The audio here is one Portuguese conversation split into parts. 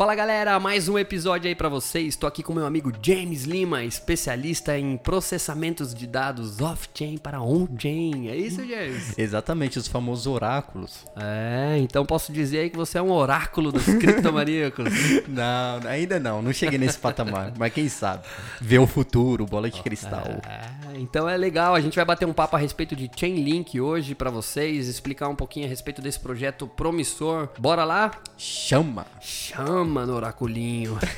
Fala galera, mais um episódio aí pra vocês. Estou aqui com meu amigo James Lima, especialista em processamentos de dados off-chain para on-chain. É isso, James? Exatamente, os famosos oráculos. É, então posso dizer aí que você é um oráculo dos criptomaníacos. não, ainda não, não cheguei nesse patamar, mas quem sabe? Ver o futuro, bola de cristal. É, então é legal, a gente vai bater um papo a respeito de Chainlink hoje pra vocês, explicar um pouquinho a respeito desse projeto promissor. Bora lá? Chama! Chama no oraculinho.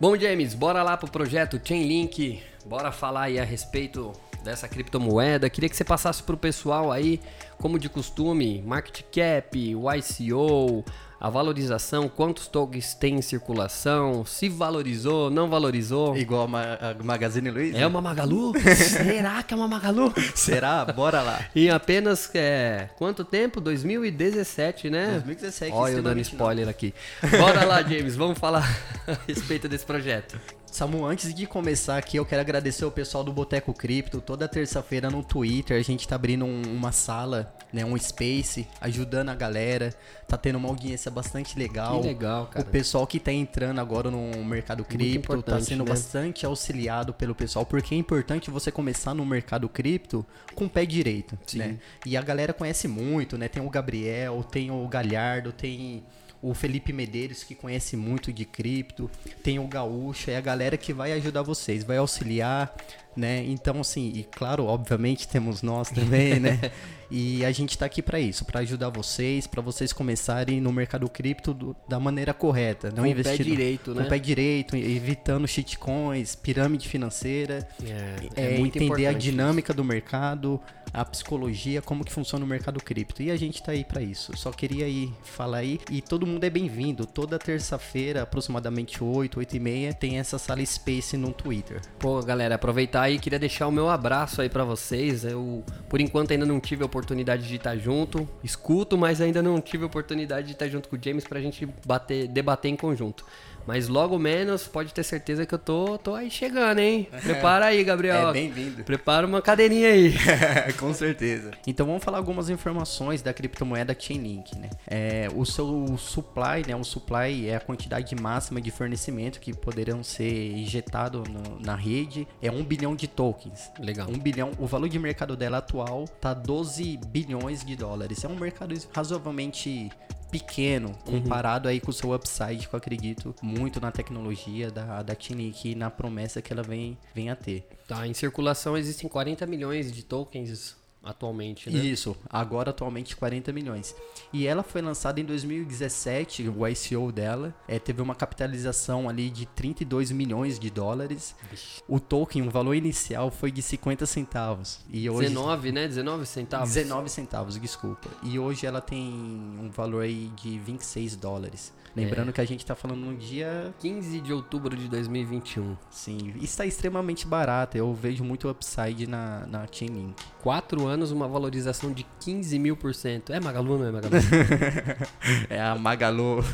Bom, James, bora lá pro projeto Chainlink. Bora falar aí a respeito dessa criptomoeda. Queria que você passasse pro pessoal aí, como de costume, market cap, YCO, a valorização, quantos tokens tem em circulação, se valorizou, não valorizou. Igual a, Ma a Magazine Luiza? É uma Magalu? Será que é uma Magalu? Será? Bora lá. Em apenas, é, quanto tempo? 2017, né? 2017. Olha eu dando spoiler não. aqui. Bora lá, James, vamos falar a respeito desse projeto. Samu, antes de começar aqui, eu quero agradecer o pessoal do Boteco Cripto. Toda terça-feira no Twitter a gente tá abrindo um, uma sala, né, um space, ajudando a galera. Tá tendo uma audiência bastante legal. Que legal, cara. O pessoal que tá entrando agora no mercado cripto tá sendo né? bastante auxiliado pelo pessoal, porque é importante você começar no mercado cripto com o pé direito, Sim. né? E a galera conhece muito, né? Tem o Gabriel, tem o Galhardo, tem o Felipe Medeiros, que conhece muito de cripto, tem o Gaúcho, é a galera que vai ajudar vocês, vai auxiliar, né? Então, assim, e claro, obviamente temos nós também, né? E a gente está aqui para isso, para ajudar vocês, para vocês começarem no mercado cripto do, da maneira correta, não com investir pé direito, com né? pé direito, evitando shitcoins, pirâmide financeira, é, é, é entender a dinâmica isso. do mercado, a psicologia, como que funciona o mercado cripto. E a gente tá aí para isso. Só queria aí falar aí e todo mundo é bem-vindo. Toda terça-feira, aproximadamente 8, 8 e meia, tem essa sala Space no Twitter. Pô, galera, aproveitar aí, queria deixar o meu abraço aí para vocês. Eu, por enquanto, ainda não tive a oportunidade de estar junto. Escuto, mas ainda não tive a oportunidade de estar junto com o James pra gente bater, debater em conjunto. Mas logo menos, pode ter certeza que eu tô, tô aí chegando, hein? Prepara aí, Gabriel. É, bem-vindo. Prepara uma cadeirinha aí. Com certeza. Então vamos falar algumas informações da criptomoeda Chainlink, né? É, o seu supply, né? O supply é a quantidade máxima de fornecimento que poderão ser injetado no, na rede. É um bilhão de tokens. Legal. Um bilhão. O valor de mercado dela atual tá 12 bilhões de dólares. É um mercado razoavelmente pequeno uhum. comparado uhum. aí com o seu upside, que eu acredito muito na tecnologia da, da Tinic e na promessa que ela vem, vem a ter. Tá, em circulação existem 40 milhões de tokens atualmente, né? Isso, agora atualmente 40 milhões. E ela foi lançada em 2017, o ICO dela, é, teve uma capitalização ali de 32 milhões de dólares. Ixi. O token, o valor inicial foi de 50 centavos. E hoje 19, né? 19 centavos. 19 centavos, desculpa. E hoje ela tem um valor aí de 26 dólares. Lembrando é. que a gente está falando no dia 15 de outubro de 2021. Sim, está extremamente barato. Eu vejo muito upside na, na Chainlink. Quatro anos, uma valorização de 15 mil por cento. É Magalu, não é Magalu? é a Magalu.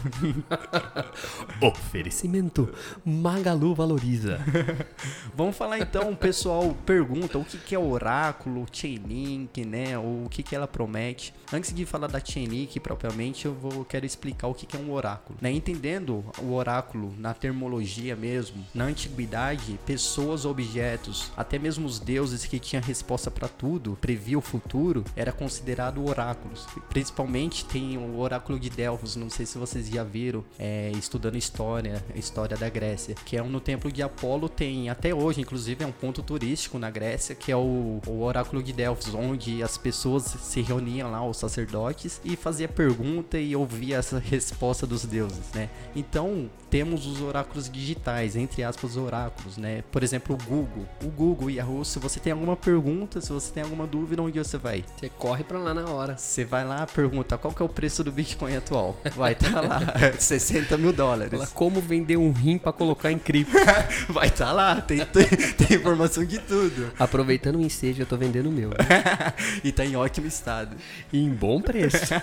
Oferecimento. Magalu valoriza. Vamos falar então, o pessoal pergunta o que, que é oráculo, Chainlink, né? Ou o que, que ela promete. Antes de falar da Chainlink propriamente, eu vou quero explicar o que, que é um oráculo. Né? Entendendo o oráculo na termologia mesmo, na antiguidade, pessoas, objetos, até mesmo os deuses que tinham resposta para tudo, previa o futuro, era considerado oráculos. Principalmente tem o oráculo de Delfos, não sei se vocês já viram, é, estudando história, história da Grécia, que é um, no templo de Apolo tem até hoje, inclusive é um ponto turístico na Grécia, que é o, o oráculo de Delfos, onde as pessoas se reuniam lá, os sacerdotes, e fazia pergunta e ouvia essa resposta dos deuses, né? Então, temos os oráculos digitais, entre aspas, oráculos, né? Por exemplo, o Google. O Google e Yahoo, se você tem alguma pergunta, se você tem alguma dúvida, onde você vai? Você corre pra lá na hora. Você vai lá, pergunta qual que é o preço do Bitcoin atual. Vai estar tá lá, 60 mil dólares. Fala como vender um rim para colocar em cripto. vai estar tá lá, tem, tem, tem, informação de tudo. Aproveitando o ensejo, eu tô vendendo o meu. e tá em ótimo estado. E em bom preço.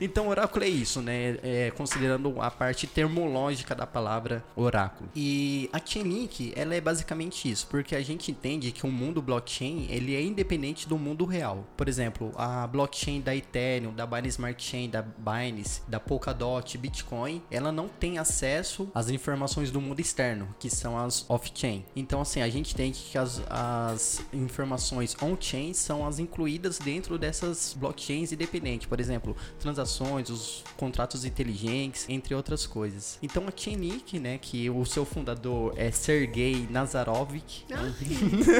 então, oráculo é isso, né? É, considerando a parte termológica da palavra oráculo. E a Chainlink, ela é basicamente isso, porque a gente entende que o mundo blockchain, ele é independente do mundo real. Por exemplo, a blockchain da Ethereum, da Binance Smart Chain, da Binance, da Polkadot, Bitcoin, ela não tem acesso às informações do mundo externo, que são as off-chain. Então, assim, a gente tem que as, as informações on-chain são as incluídas dentro dessas blockchains independentes. Por exemplo, transações, os contratos inteligentes, entre outras coisas. Então, a Chainlink, né, que o seu fundador é Sergei Nazarovich.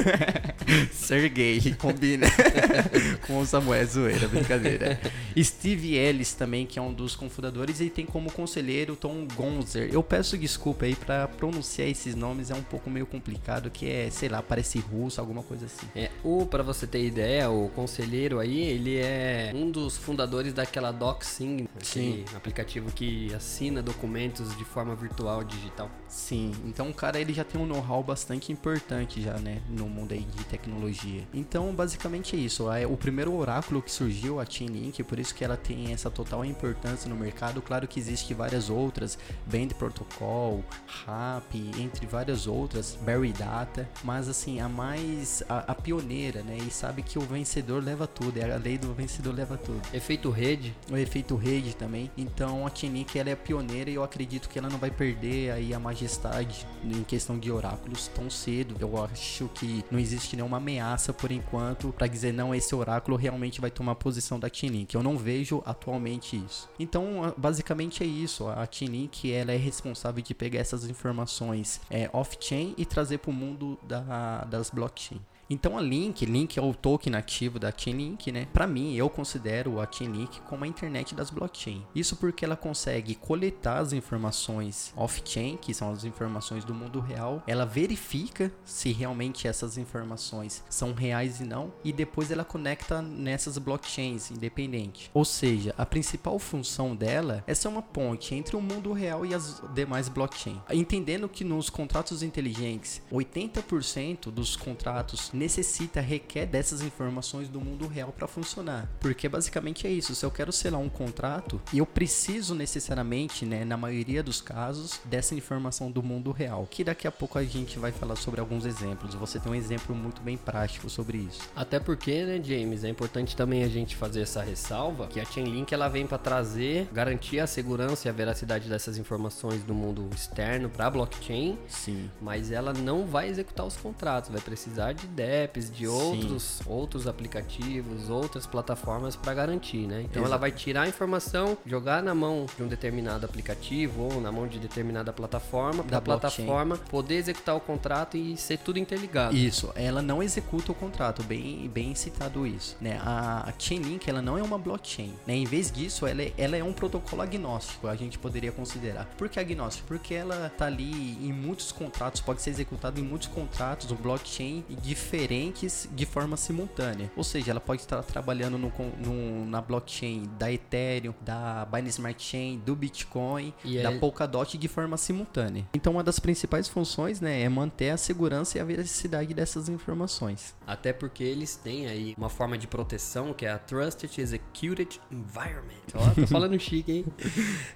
Sergei, combina com o Samuel Zoeira, brincadeira. Steve Ellis também, que é um dos cofundadores, e tem como conselheiro Tom Gonzer. Eu peço desculpa aí para pronunciar esses nomes, é um pouco meio complicado, que é, sei lá, parece russo, alguma coisa assim. É, o para você ter ideia, o conselheiro aí, ele é um dos fundadores daquela DocSing, aquele aplicativo que assina documentos de forma virtual digital. Sim, então o cara ele já tem um know-how bastante importante já, né, no mundo aí de tecnologia. Então, basicamente é isso. O primeiro oráculo que surgiu, a Chainlink, por isso que ela tem essa total importância no mercado. Claro que existe várias outras, Band Protocol, RAP, entre várias outras, Berry Data, mas assim, a mais a, a, pioneira, né? E sabe que o vencedor leva tudo, é a lei do vencedor leva tudo. Efeito rede, o efeito rede também. Então, a Chainlink ela é a pioneira e eu acredito que ela não vai perder aí a majestade em questão de oráculos tão cedo. Eu acho que não existe nenhuma ameaça por enquanto para dizer não esse oráculo realmente vai tomar posição da Chainlink. Eu não vejo atualmente isso. Então, basicamente é isso. A Chainlink ela é responsável de pegar essas informações é, off-chain e trazer para o mundo da, das blockchain. Então a Link, Link é o token ativo da Chainlink, né? Para mim, eu considero a Chainlink como a internet das blockchain. Isso porque ela consegue coletar as informações off-chain, que são as informações do mundo real. Ela verifica se realmente essas informações são reais e não, e depois ela conecta nessas blockchains independente. Ou seja, a principal função dela é ser uma ponte entre o mundo real e as demais blockchains. Entendendo que nos contratos inteligentes, 80% dos contratos necessita, requer dessas informações do mundo real para funcionar. Porque basicamente é isso. Se eu quero selar um contrato, eu preciso necessariamente, né, na maioria dos casos, dessa informação do mundo real. Que daqui a pouco a gente vai falar sobre alguns exemplos. Você tem um exemplo muito bem prático sobre isso. Até porque, né, James, é importante também a gente fazer essa ressalva que a Chainlink ela vem para trazer, garantir a segurança e a veracidade dessas informações do mundo externo para a blockchain. Sim. Mas ela não vai executar os contratos, vai precisar de apps, de outros, outros aplicativos, outras plataformas para garantir, né? Então Exato. ela vai tirar a informação, jogar na mão de um determinado aplicativo ou na mão de determinada plataforma, para a plataforma poder executar o contrato e ser tudo interligado. Isso, ela não executa o contrato, bem, bem citado isso, né? A, a Chainlink, ela não é uma blockchain, né? Em vez disso, ela é, ela é um protocolo agnóstico, a gente poderia considerar. Por que agnóstico? Porque ela tá ali em muitos contratos, pode ser executado em muitos contratos, um blockchain diferente diferentes de forma simultânea. Ou seja, ela pode estar trabalhando no, no, na blockchain da Ethereum, da Binance Smart Chain, do Bitcoin, e da Polkadot de forma simultânea. Então, uma das principais funções né, é manter a segurança e a veracidade dessas informações. Até porque eles têm aí uma forma de proteção que é a Trusted Executed Environment. Ó, tô falando chique, hein?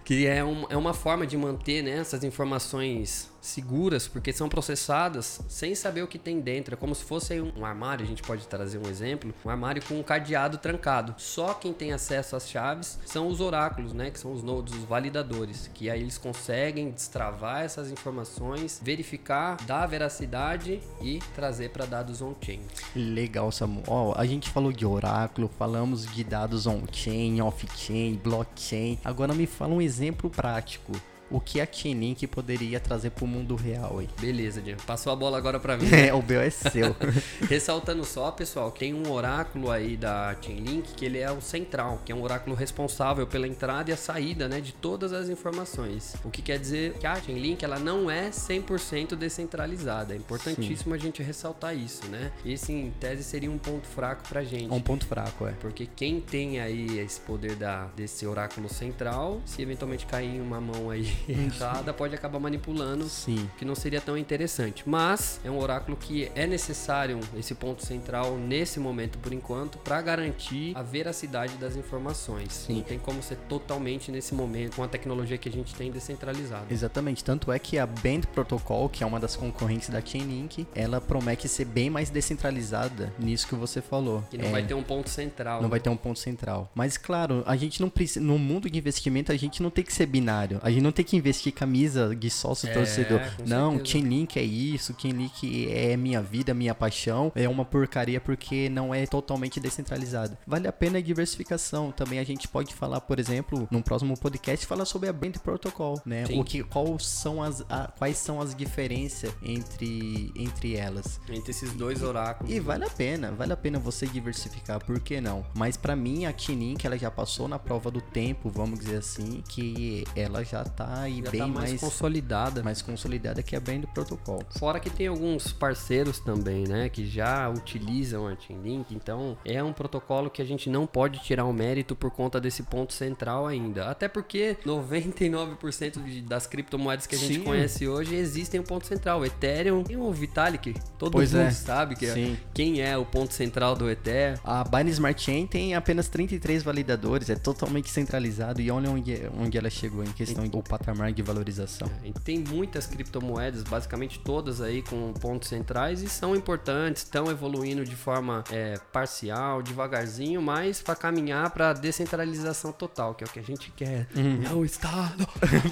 que é, um, é uma forma de manter né, essas informações seguras, porque são processadas sem saber o que tem dentro. É como se fosse um armário, a gente pode trazer um exemplo, um armário com um cadeado trancado. Só quem tem acesso às chaves são os oráculos, né, que são os nodes, os validadores, que aí eles conseguem destravar essas informações, verificar, dar veracidade e trazer para dados on-chain. Legal, Samu. A gente falou de oráculo, falamos de dados on-chain, off-chain, blockchain. Agora me fala um exemplo prático o que a Chainlink poderia trazer para o mundo real aí. Beleza, Diego. Passou a bola agora para mim. É, o meu é seu. Ressaltando só, pessoal, tem um oráculo aí da Chainlink que ele é o central, que é um oráculo responsável pela entrada e a saída, né, de todas as informações. O que quer dizer que a Chainlink ela não é 100% descentralizada. É importantíssimo Sim. a gente ressaltar isso, né? Esse em tese seria um ponto fraco pra gente. Um ponto fraco, é. Porque quem tem aí esse poder da desse oráculo central, se eventualmente cair em uma mão aí errada, pode acabar manipulando, Sim. que não seria tão interessante. Mas é um oráculo que é necessário esse ponto central nesse momento por enquanto para garantir a veracidade das informações. Sim. Não tem como ser totalmente nesse momento com a tecnologia que a gente tem descentralizada. Exatamente, tanto é que a Band Protocol, que é uma das concorrentes da Chainlink, ela promete ser bem mais descentralizada nisso que você falou. E não é, vai ter um ponto central. Não né? vai ter um ponto central. Mas claro, a gente não precisa no mundo de investimento a gente não tem que ser binário. A gente não tem que investir camisa de sócio é, torcedor. Não, Chainlink é isso, Chainlink é minha vida, minha paixão. É uma porcaria porque não é totalmente descentralizado. Vale a pena a diversificação. Também a gente pode falar, por exemplo, num próximo podcast, falar sobre a Band Protocol, né? O que, qual são as, a, quais são as diferenças entre, entre elas. Entre esses dois oráculos. E, e vale a pena, vale a pena você diversificar, por que não? Mas para mim, a Chainlink, ela já passou na prova do tempo, vamos dizer assim, que ela já tá aí já bem tá mais, mais, consolidada. Mais consolidada que a Band Protocol. Fora que tem alguns parceiros também, né, que já utilizam a Chainlink, então é um protocolo que a gente não pode tirar o mérito por conta desse ponto central ainda. Até porque 99% das criptomoedas que a gente Sim. conhece hoje existem um ponto central. O Ethereum e o Vitalik, todo pois mundo é. sabe que é, quem é o ponto central do Ethereum. A Binance Smart Chain tem apenas 33 validadores, é totalmente centralizado e olha onde, onde ela chegou em questão do patamar de valorização. É, tem muitas criptomoedas, basicamente todas aí com pontos centrais e são importantes, estão evoluindo de forma é, parcial, devagarzinho, mas para caminhar para descentralização total, que é o que a gente quer. Não está.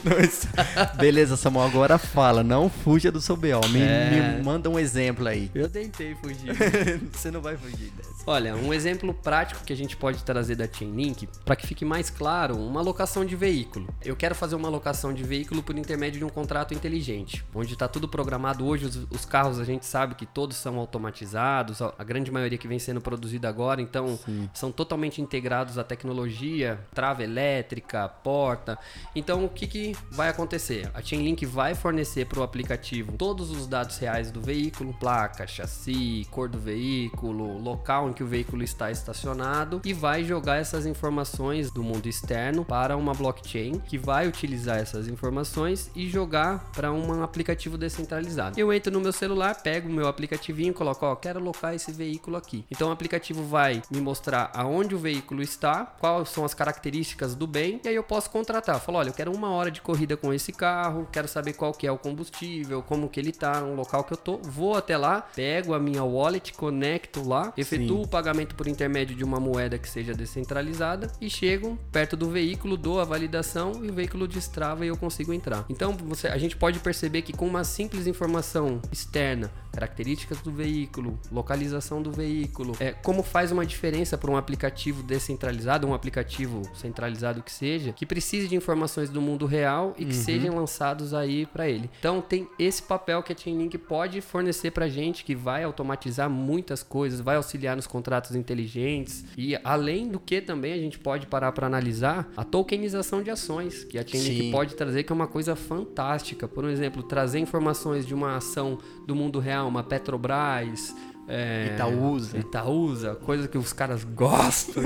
não está. Beleza, Samuel, agora fala, não fuja do seu BO. Me, é... me manda um exemplo aí. Eu tentei fugir. Você não vai fugir dessa. Olha, um exemplo prático que a gente pode trazer da Chainlink, para que fique mais claro, uma locação de veículo. Eu quero fazer uma locação de veículo por intermédio de um contrato inteligente, onde está tudo programado. Hoje os, os, carros a gente sabe que todos são automatizados, a grande maioria que vem sendo produzida agora, então Sim. são totalmente integrados à tecnologia, trava elétrica, porta. Então o que, que vai acontecer? A Chainlink vai fornecer para o aplicativo todos os dados reais do veículo, placa, chassi, cor do veículo, local em que o veículo está estacionado e vai jogar essas informações do mundo externo para uma blockchain que vai utilizar essas informações e jogar para um aplicativo descentralizado. Eu entro no meu celular, pego o meu aplicativinho, coloco, ó, quero locar esse veículo aqui. Então o aplicativo vai me mostrar aonde o veículo está, quais são as características do bem e aí eu posso contratar. Falo, olha, eu quero uma hora de corrida com esse carro, quero saber qual que é o combustível, como que ele tá, no local que eu tô. Vou até lá, pego a minha wallet, conecto lá, efetuo o pagamento por intermédio de uma moeda que seja descentralizada e chego perto do veículo, dou a validação e o veículo destrava e eu consigo entrar. Então você, a gente pode perceber que com uma simples informação externa, características do veículo, localização do veículo, é, como faz uma diferença para um aplicativo descentralizado, um aplicativo centralizado que seja, que precise de informações do mundo real e que uhum. sejam lançados aí para ele. Então tem esse papel que a Chainlink pode fornecer para gente, que vai automatizar muitas coisas, vai auxiliar nos contratos inteligentes e além do que também a gente pode parar para analisar a tokenização de ações que a Chainlink Sim. pode trazer que é uma coisa fantástica. Por exemplo, trazer informações de uma ação do mundo real, uma Petrobras, é, Itaúsa. Itaúsa, coisa que os caras gostam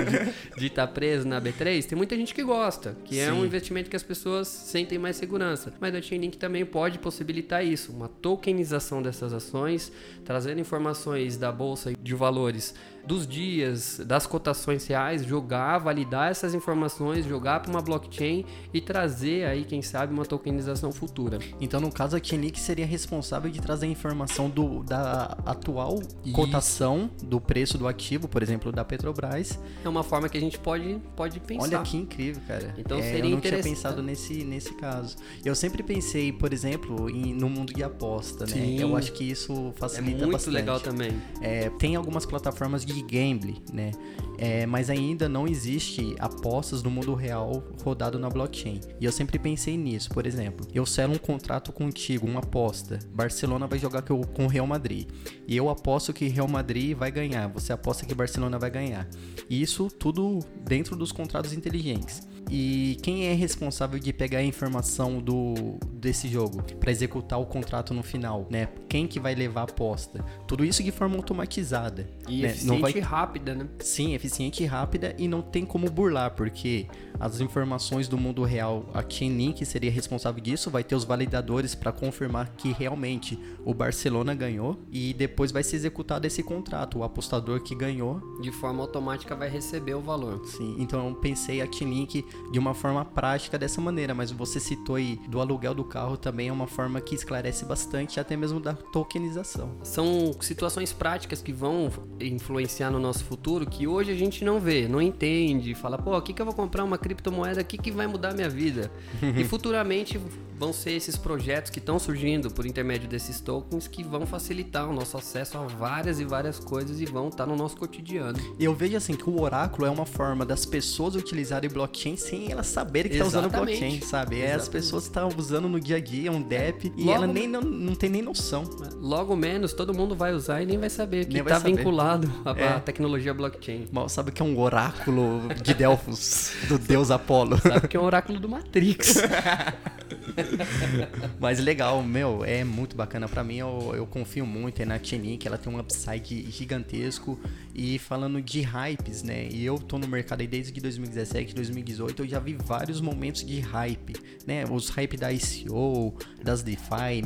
de estar tá preso na B3. Tem muita gente que gosta, que Sim. é um investimento que as pessoas sentem mais segurança. Mas a Chainlink também pode possibilitar isso, uma tokenização dessas ações, trazendo informações da bolsa de valores dos dias, das cotações reais, jogar, validar essas informações, jogar para uma blockchain e trazer aí, quem sabe, uma tokenização futura. Então, no caso, a Chainlink seria responsável de trazer a informação do, da atual cotação do preço do ativo, por exemplo, da Petrobras. É uma forma que a gente pode, pode pensar. Olha que incrível, cara. Então É, seria eu não tinha pensado nesse, nesse caso. Eu sempre pensei, por exemplo, em, no mundo de aposta, né? Sim. Eu acho que isso É facilita muito bastante. legal também. É, tem algumas plataformas de gambling, né? É, mas ainda não existe apostas no mundo real rodado na blockchain. E eu sempre pensei nisso. Por exemplo, eu selo um contrato contigo, uma aposta. Barcelona vai jogar com o Real Madrid. E eu aposto que Real Madrid vai ganhar. Você aposta que Barcelona vai ganhar. E isso tudo dentro dos contratos inteligentes. E quem é responsável de pegar a informação do desse jogo para executar o contrato no final, né? Quem que vai levar a aposta? Tudo isso de forma automatizada. E né? eficiente Não vai e rápida, né? Sim, eficiente e rápida e não tem como burlar, porque as informações do mundo real, a Chainlink seria responsável disso, vai ter os validadores para confirmar que realmente o Barcelona ganhou e depois vai ser executado esse contrato, o apostador que ganhou. De forma automática vai receber o valor. Sim, então eu pensei a Chainlink de uma forma prática dessa maneira, mas você citou aí do aluguel do carro também é uma forma que esclarece bastante, até mesmo da tokenização. São situações práticas que vão influenciar no nosso futuro que hoje a gente não vê, não entende. Fala, pô, aqui que eu vou comprar uma criptomoeda aqui que vai mudar minha vida. e futuramente vão ser esses projetos que estão surgindo por intermédio desses tokens que vão facilitar o nosso acesso a várias e várias coisas e vão estar no nosso cotidiano. E eu vejo assim que o oráculo é uma forma das pessoas utilizarem blockchain sem elas saberem que tá usando Exatamente. blockchain, sabe? É, as Exatamente. pessoas estão usando no dia a dia um DEP e ela nem não, não tem nem noção. Logo menos todo mundo vai usar e nem vai saber que está vinculado à, à É. tecnologia blockchain. Mal sabe que é um oráculo de Delfos, do deus Apolo. Sabe que é um oráculo do Matrix. Mas legal, meu, é muito bacana pra mim. Eu, eu confio muito aí na Chainlink, ela tem um upside gigantesco. E falando de hypes, né? E eu tô no mercado aí desde 2017, 2018, eu já vi vários momentos de hype, né? Os hype da ICO, das DeFi,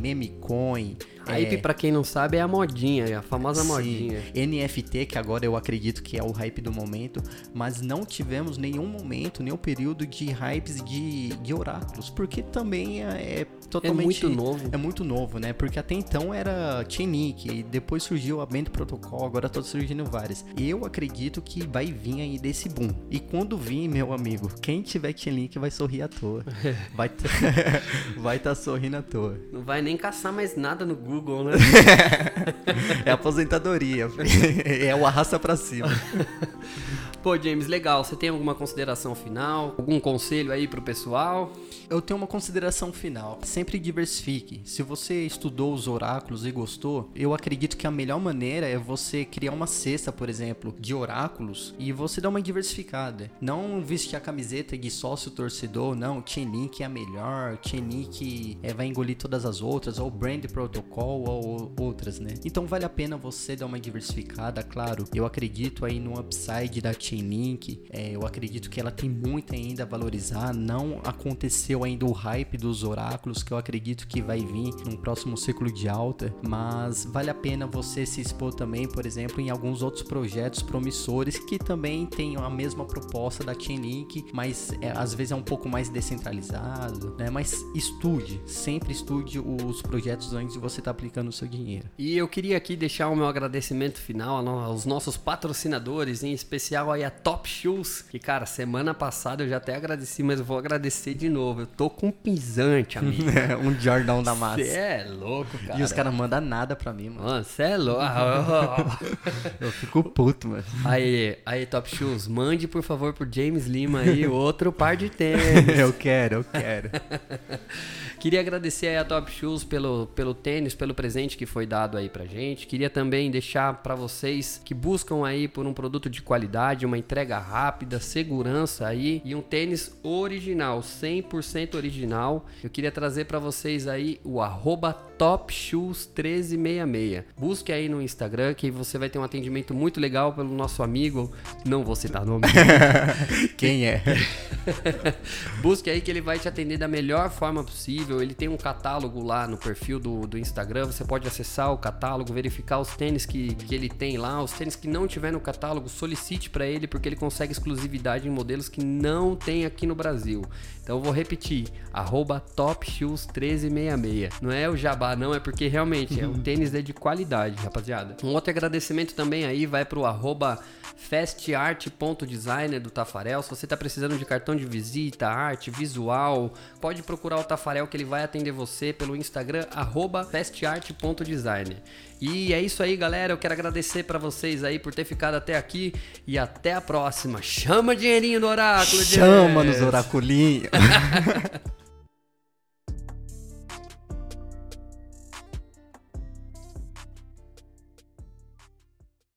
memecoin, Hype, pra quem não sabe, é a modinha, é a famosa Sim, modinha. NFT, que agora eu acredito que é o hype do momento, mas não tivemos nenhum momento, nenhum período de hypes de, de oráculos, porque também é, é totalmente... muito novo. É muito novo, né? Porque até então era Chainlink, e depois surgiu a Band Protocol, agora tá surgindo várias. Eu acredito que vai vir aí desse boom. E quando vir, meu amigo, quem tiver Chainlink vai sorrir à toa. Vai tá, vai tá sorrindo à toa. Não vai nem caçar mais nada no Google, né? É aposentadoria. é o arrasta pra cima. Pô, James, legal. Você tem alguma consideração final? Algum conselho aí pro pessoal? Eu tenho uma consideração final. Sempre diversifique. Se você estudou os oráculos e gostou, eu acredito que a melhor maneira é você criar uma cesta, por exemplo, de oráculos e você dar uma diversificada. Não vestir a camiseta de sócio torcedor, não. Chainlink é a melhor, Chainlink é, vai engolir todas as outras, ou Brand Protocol, ou outras, né? Então vale a pena você dar uma diversificada, claro. Eu acredito aí no upside da. É, eu acredito que ela tem muito ainda a valorizar. Não aconteceu ainda o hype dos oráculos, que eu acredito que vai vir num próximo ciclo de alta. Mas vale a pena você se expor também, por exemplo, em alguns outros projetos promissores que também têm a mesma proposta da Chainlink, mas é, às vezes é um pouco mais descentralizado, né? Mas estude, sempre estude os projetos antes de você estar aplicando o seu dinheiro. E eu queria aqui deixar o meu agradecimento final a no- aos nossos patrocinadores, em especial a Top Shoes, que cara, semana passada eu já até agradeci, mas eu vou agradecer de novo. Eu tô com pisante, amigo. um Jordão da massa. Você é louco, cara. E os caras mandam nada pra mim, mano. Mano, você é louco. Eu fico puto, mano. aí, aí, Top Shoes, mande por favor pro James Lima aí outro par de tênis. eu quero, eu quero. Queria agradecer aí a Top Shoes pelo, pelo tênis, pelo presente que foi dado aí pra gente. Queria também deixar pra vocês que buscam aí por um produto de qualidade, uma entrega rápida, segurança aí e um tênis original, 100% original. Eu queria trazer pra vocês aí o arroba TopShoes1366. Busque aí no Instagram que você vai ter um atendimento muito legal pelo nosso amigo, não vou citar nome, Quem é? Busque aí que ele vai te atender da melhor forma possível. Ele tem um catálogo lá no perfil do, do Instagram. Você pode acessar o catálogo, verificar os tênis que, que ele tem lá. Os tênis que não tiver no catálogo, solicite para ele porque ele consegue exclusividade em modelos que não tem aqui no Brasil. Então eu vou repetir, arroba TopShoes1366. Não é o jabá, não, é porque realmente é um tênis de qualidade, rapaziada. Um outro agradecimento também aí vai pro arroba festart.designer do Tafarel. Se você está precisando de cartão de visita, arte, visual, pode procurar o Tafarel que ele vai atender você pelo Instagram festart.designer. E é isso aí, galera. Eu quero agradecer para vocês aí por ter ficado até aqui e até a próxima. Chama dinheirinho do oráculo. Chama nos oraculinhos.